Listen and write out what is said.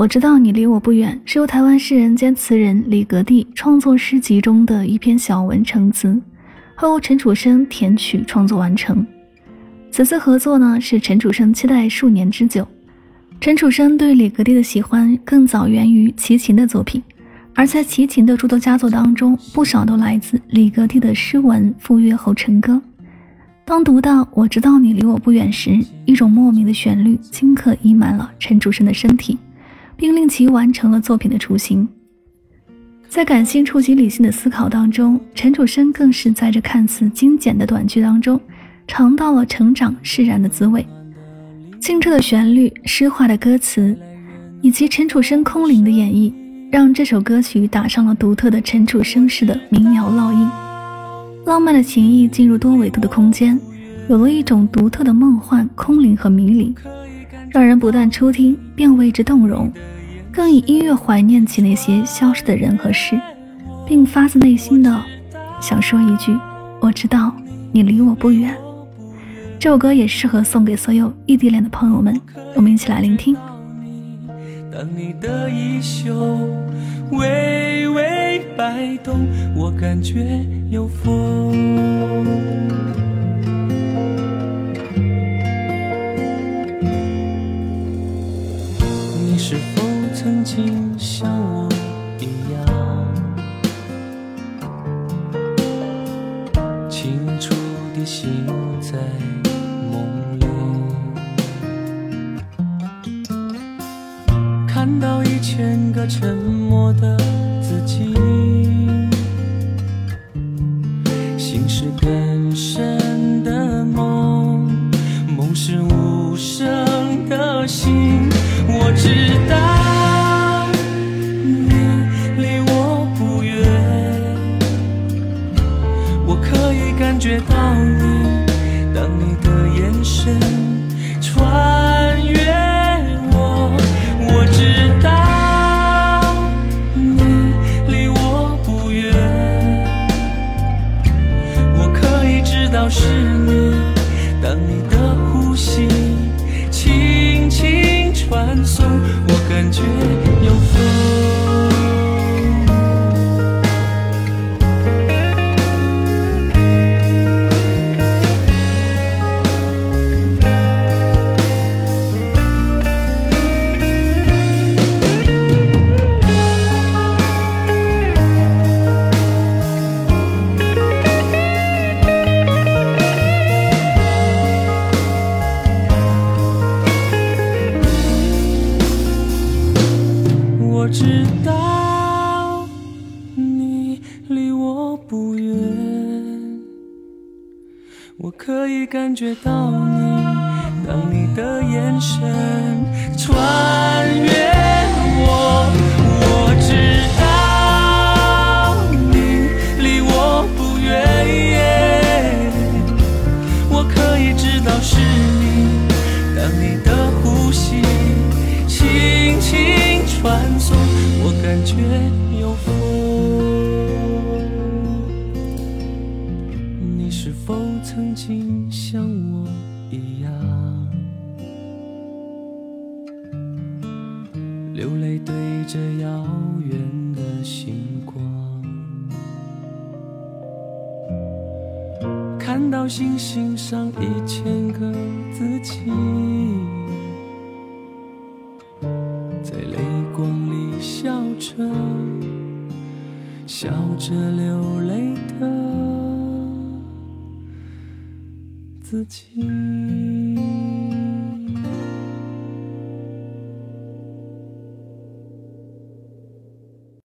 我知道你离我不远，是由台湾诗人兼词人李格弟创作诗集中的一篇小文成词，后陈楚生填曲创作完成。此次合作呢，是陈楚生期待数年之久。陈楚生对李格弟的喜欢更早源于齐秦的作品，而在齐秦的诸多佳作当中，不少都来自李格弟的诗文赴约后成歌。当读到“我知道你离我不远”时，一种莫名的旋律顷刻溢满了陈楚生的身体。并令其完成了作品的雏形。在感性触及理性的思考当中，陈楚生更是在这看似精简的短句当中，尝到了成长释然的滋味。清澈的旋律、诗化的歌词，以及陈楚生空灵的演绎，让这首歌曲打上了独特的陈楚生式的民谣烙印。浪漫的情意进入多维度的空间，有了一种独特的梦幻、空灵和迷离。让人不但初听便为之动容，更以音乐怀念起那些消失的人和事，并发自内心的想说一句：“我知道你离我不远。”这首歌也适合送给所有异地恋的朋友们，我们一起来聆听。当你的衣袖微微摆动，我感觉有风。曾经像我一样，清楚地醒在梦里，看到一千个沉默的自己，感觉到你，当你的眼神穿越我。我知道你离我不远，我可以知道是你，当你的呼吸轻轻。传送，我感觉有风。离我不远，我可以感觉到你，当你的眼神穿越我。我知道你离我不远，我可以知道是你，当你的呼吸轻轻传送。我感觉有风，是否曾经像我一样，流泪对着遥远的星光，看到星星上一千个自己，在泪光里笑。着，笑着流泪的自己。